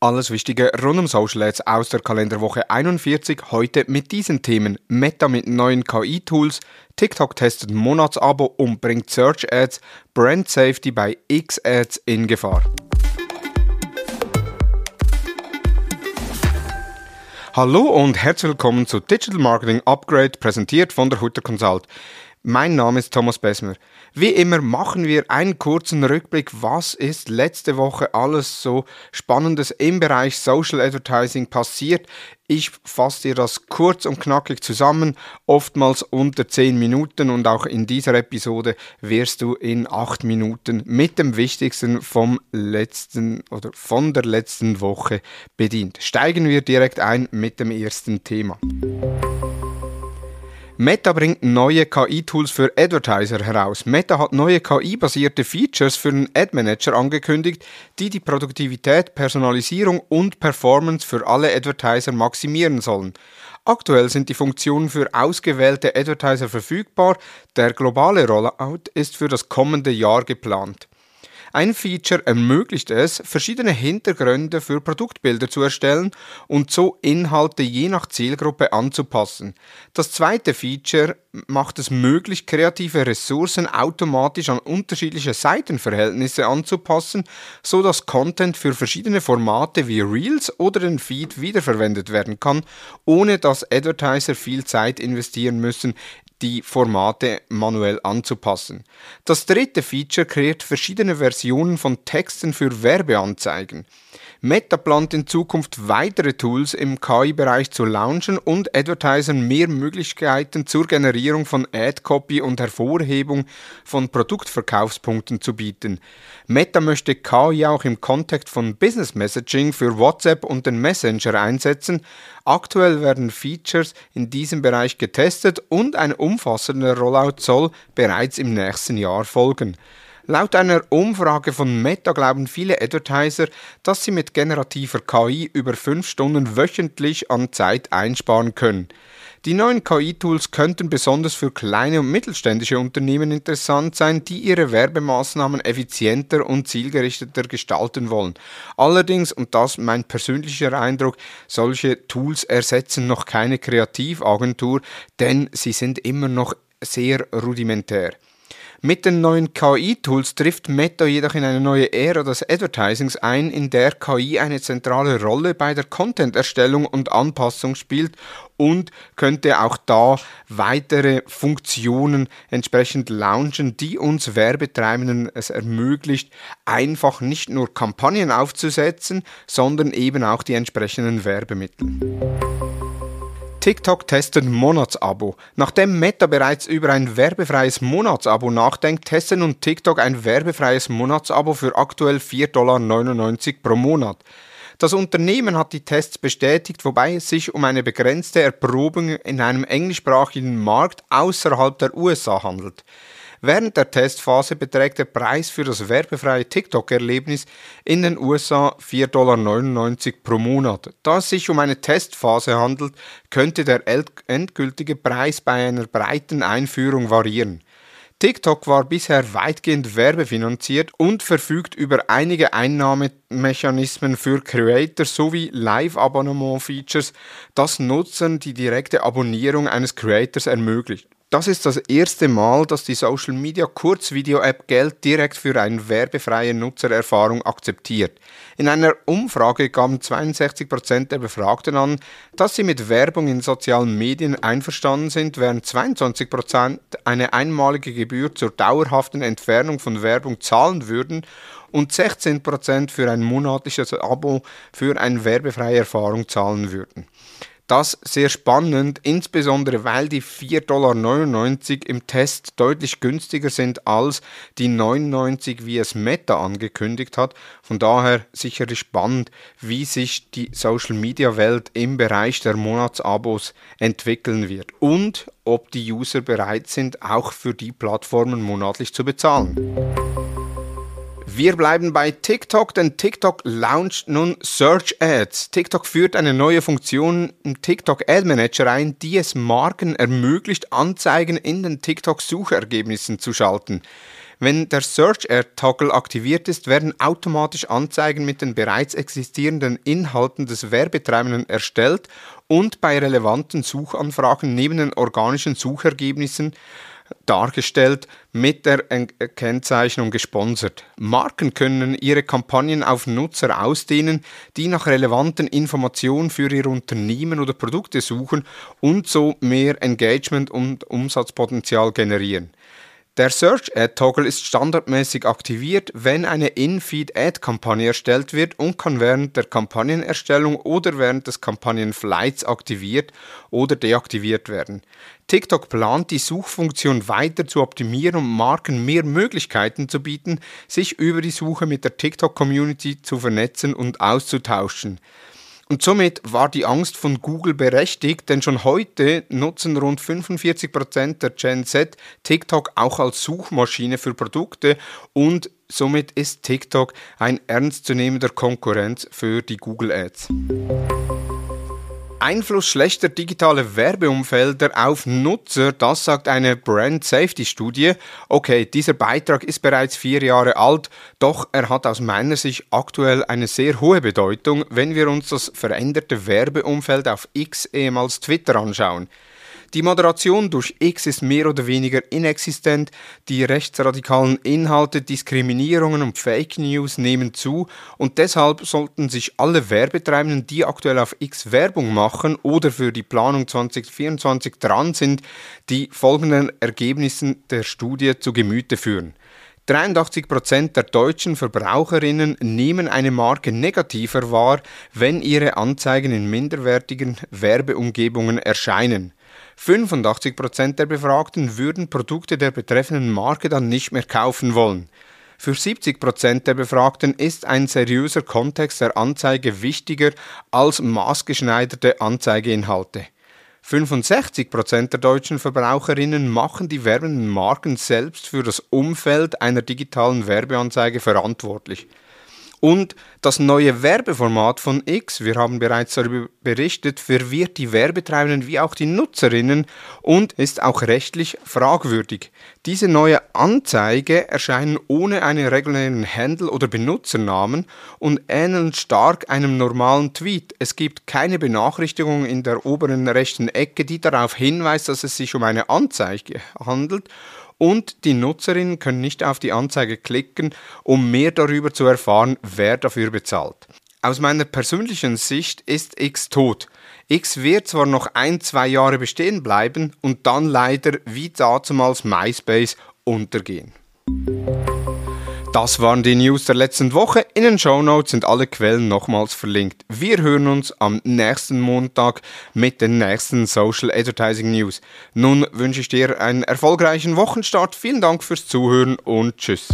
Alles Wichtige rund um Social Ads aus der Kalenderwoche 41. Heute mit diesen Themen. Meta mit neuen KI-Tools, TikTok testet Monatsabo und bringt Search Ads, Brand Safety bei X-Ads in Gefahr. Hallo und herzlich willkommen zu Digital Marketing Upgrade, präsentiert von der Hutter Consult. Mein Name ist Thomas Besmer. Wie immer machen wir einen kurzen Rückblick, was ist letzte Woche alles so Spannendes im Bereich Social Advertising passiert. Ich fasse dir das kurz und knackig zusammen, oftmals unter 10 Minuten und auch in dieser Episode wirst du in 8 Minuten mit dem Wichtigsten vom letzten oder von der letzten Woche bedient. Steigen wir direkt ein mit dem ersten Thema. Meta bringt neue KI-Tools für Advertiser heraus. Meta hat neue KI-basierte Features für den Ad Manager angekündigt, die die Produktivität, Personalisierung und Performance für alle Advertiser maximieren sollen. Aktuell sind die Funktionen für ausgewählte Advertiser verfügbar. Der globale Rollout ist für das kommende Jahr geplant. Ein Feature ermöglicht es, verschiedene Hintergründe für Produktbilder zu erstellen und so Inhalte je nach Zielgruppe anzupassen. Das zweite Feature macht es möglich, kreative Ressourcen automatisch an unterschiedliche Seitenverhältnisse anzupassen, so dass Content für verschiedene Formate wie Reels oder den Feed wiederverwendet werden kann, ohne dass Advertiser viel Zeit investieren müssen, die Formate manuell anzupassen. Das dritte Feature kreiert verschiedene Versionen von Texten für Werbeanzeigen. Meta plant in Zukunft weitere Tools im KI-Bereich zu launchen und Advertisern mehr Möglichkeiten zur Generierung von Ad-Copy und Hervorhebung von Produktverkaufspunkten zu bieten. Meta möchte KI auch im Kontext von Business Messaging für WhatsApp und den Messenger einsetzen. Aktuell werden Features in diesem Bereich getestet und ein umfassender Rollout soll bereits im nächsten Jahr folgen. Laut einer Umfrage von Meta glauben viele Advertiser, dass sie mit generativer KI über 5 Stunden wöchentlich an Zeit einsparen können. Die neuen KI-Tools könnten besonders für kleine und mittelständische Unternehmen interessant sein, die ihre Werbemaßnahmen effizienter und zielgerichteter gestalten wollen. Allerdings, und das mein persönlicher Eindruck, solche Tools ersetzen noch keine Kreativagentur, denn sie sind immer noch sehr rudimentär. Mit den neuen KI-Tools trifft Meta jedoch in eine neue Ära des Advertisings ein, in der KI eine zentrale Rolle bei der Content-Erstellung und Anpassung spielt und könnte auch da weitere Funktionen entsprechend launchen, die uns Werbetreibenden es ermöglicht, einfach nicht nur Kampagnen aufzusetzen, sondern eben auch die entsprechenden Werbemittel. TikTok testet Monatsabo. Nachdem Meta bereits über ein werbefreies Monatsabo nachdenkt, testet nun TikTok ein werbefreies Monatsabo für aktuell 4,99 Dollar pro Monat. Das Unternehmen hat die Tests bestätigt, wobei es sich um eine begrenzte Erprobung in einem englischsprachigen Markt außerhalb der USA handelt. Während der Testphase beträgt der Preis für das werbefreie TikTok-Erlebnis in den USA 4,99 Dollar pro Monat. Da es sich um eine Testphase handelt, könnte der endgültige Preis bei einer breiten Einführung variieren. TikTok war bisher weitgehend werbefinanziert und verfügt über einige Einnahmemechanismen für Creator sowie Live-Abonnement-Features, das Nutzern die direkte Abonnierung eines Creators ermöglicht. Das ist das erste Mal, dass die Social Media Kurzvideo-App Geld direkt für eine werbefreie Nutzererfahrung akzeptiert. In einer Umfrage gaben 62% der Befragten an, dass sie mit Werbung in sozialen Medien einverstanden sind, während 22% eine einmalige Gebühr zur dauerhaften Entfernung von Werbung zahlen würden und 16% für ein monatliches Abo für eine werbefreie Erfahrung zahlen würden. Das sehr spannend, insbesondere weil die 4,99 Dollar im Test deutlich günstiger sind als die 99, wie es Meta angekündigt hat. Von daher sicherlich spannend, wie sich die Social Media Welt im Bereich der Monatsabos entwickeln wird und ob die User bereit sind, auch für die Plattformen monatlich zu bezahlen. Wir bleiben bei TikTok, denn TikTok launcht nun Search Ads. TikTok führt eine neue Funktion im TikTok Ad Manager ein, die es Marken ermöglicht, Anzeigen in den TikTok Suchergebnissen zu schalten. Wenn der Search Ad Toggle aktiviert ist, werden automatisch Anzeigen mit den bereits existierenden Inhalten des Werbetreibenden erstellt und bei relevanten Suchanfragen neben den organischen Suchergebnissen dargestellt mit der Kennzeichnung gesponsert. Marken können ihre Kampagnen auf Nutzer ausdehnen, die nach relevanten Informationen für ihr Unternehmen oder Produkte suchen und so mehr Engagement und Umsatzpotenzial generieren. Der Search Ad Toggle ist standardmäßig aktiviert, wenn eine In-Feed Ad Kampagne erstellt wird und kann während der Kampagnenerstellung oder während des Kampagnenflights aktiviert oder deaktiviert werden. TikTok plant die Suchfunktion weiter zu optimieren, um Marken mehr Möglichkeiten zu bieten, sich über die Suche mit der TikTok Community zu vernetzen und auszutauschen. Und somit war die Angst von Google berechtigt, denn schon heute nutzen rund 45% der Gen Z TikTok auch als Suchmaschine für Produkte und somit ist TikTok ein ernstzunehmender Konkurrenz für die Google Ads. Einfluss schlechter digitaler Werbeumfelder auf Nutzer, das sagt eine Brand Safety Studie. Okay, dieser Beitrag ist bereits vier Jahre alt, doch er hat aus meiner Sicht aktuell eine sehr hohe Bedeutung, wenn wir uns das veränderte Werbeumfeld auf X ehemals Twitter anschauen. Die Moderation durch X ist mehr oder weniger inexistent, die rechtsradikalen Inhalte, Diskriminierungen und Fake News nehmen zu und deshalb sollten sich alle Werbetreibenden, die aktuell auf X Werbung machen oder für die Planung 2024 dran sind, die folgenden Ergebnissen der Studie zu Gemüte führen. 83% der deutschen Verbraucherinnen nehmen eine Marke negativer wahr, wenn ihre Anzeigen in minderwertigen Werbeumgebungen erscheinen. 85% der Befragten würden Produkte der betreffenden Marke dann nicht mehr kaufen wollen. Für 70% der Befragten ist ein seriöser Kontext der Anzeige wichtiger als maßgeschneiderte Anzeigeinhalte. 65% der deutschen Verbraucherinnen machen die werbenden Marken selbst für das Umfeld einer digitalen Werbeanzeige verantwortlich. Und das neue Werbeformat von X, wir haben bereits darüber berichtet, verwirrt die Werbetreibenden wie auch die Nutzerinnen und ist auch rechtlich fragwürdig. Diese neue Anzeige erscheinen ohne einen regulären Handle oder Benutzernamen und ähneln stark einem normalen Tweet. Es gibt keine Benachrichtigung in der oberen rechten Ecke, die darauf hinweist, dass es sich um eine Anzeige handelt und die Nutzerinnen können nicht auf die Anzeige klicken, um mehr darüber zu erfahren, wer dafür bezahlt. Aus meiner persönlichen Sicht ist X tot. X wird zwar noch ein, zwei Jahre bestehen bleiben und dann leider wie dazumals MySpace untergehen. Das waren die News der letzten Woche. In den Show Notes sind alle Quellen nochmals verlinkt. Wir hören uns am nächsten Montag mit den nächsten Social Advertising News. Nun wünsche ich dir einen erfolgreichen Wochenstart. Vielen Dank fürs Zuhören und tschüss.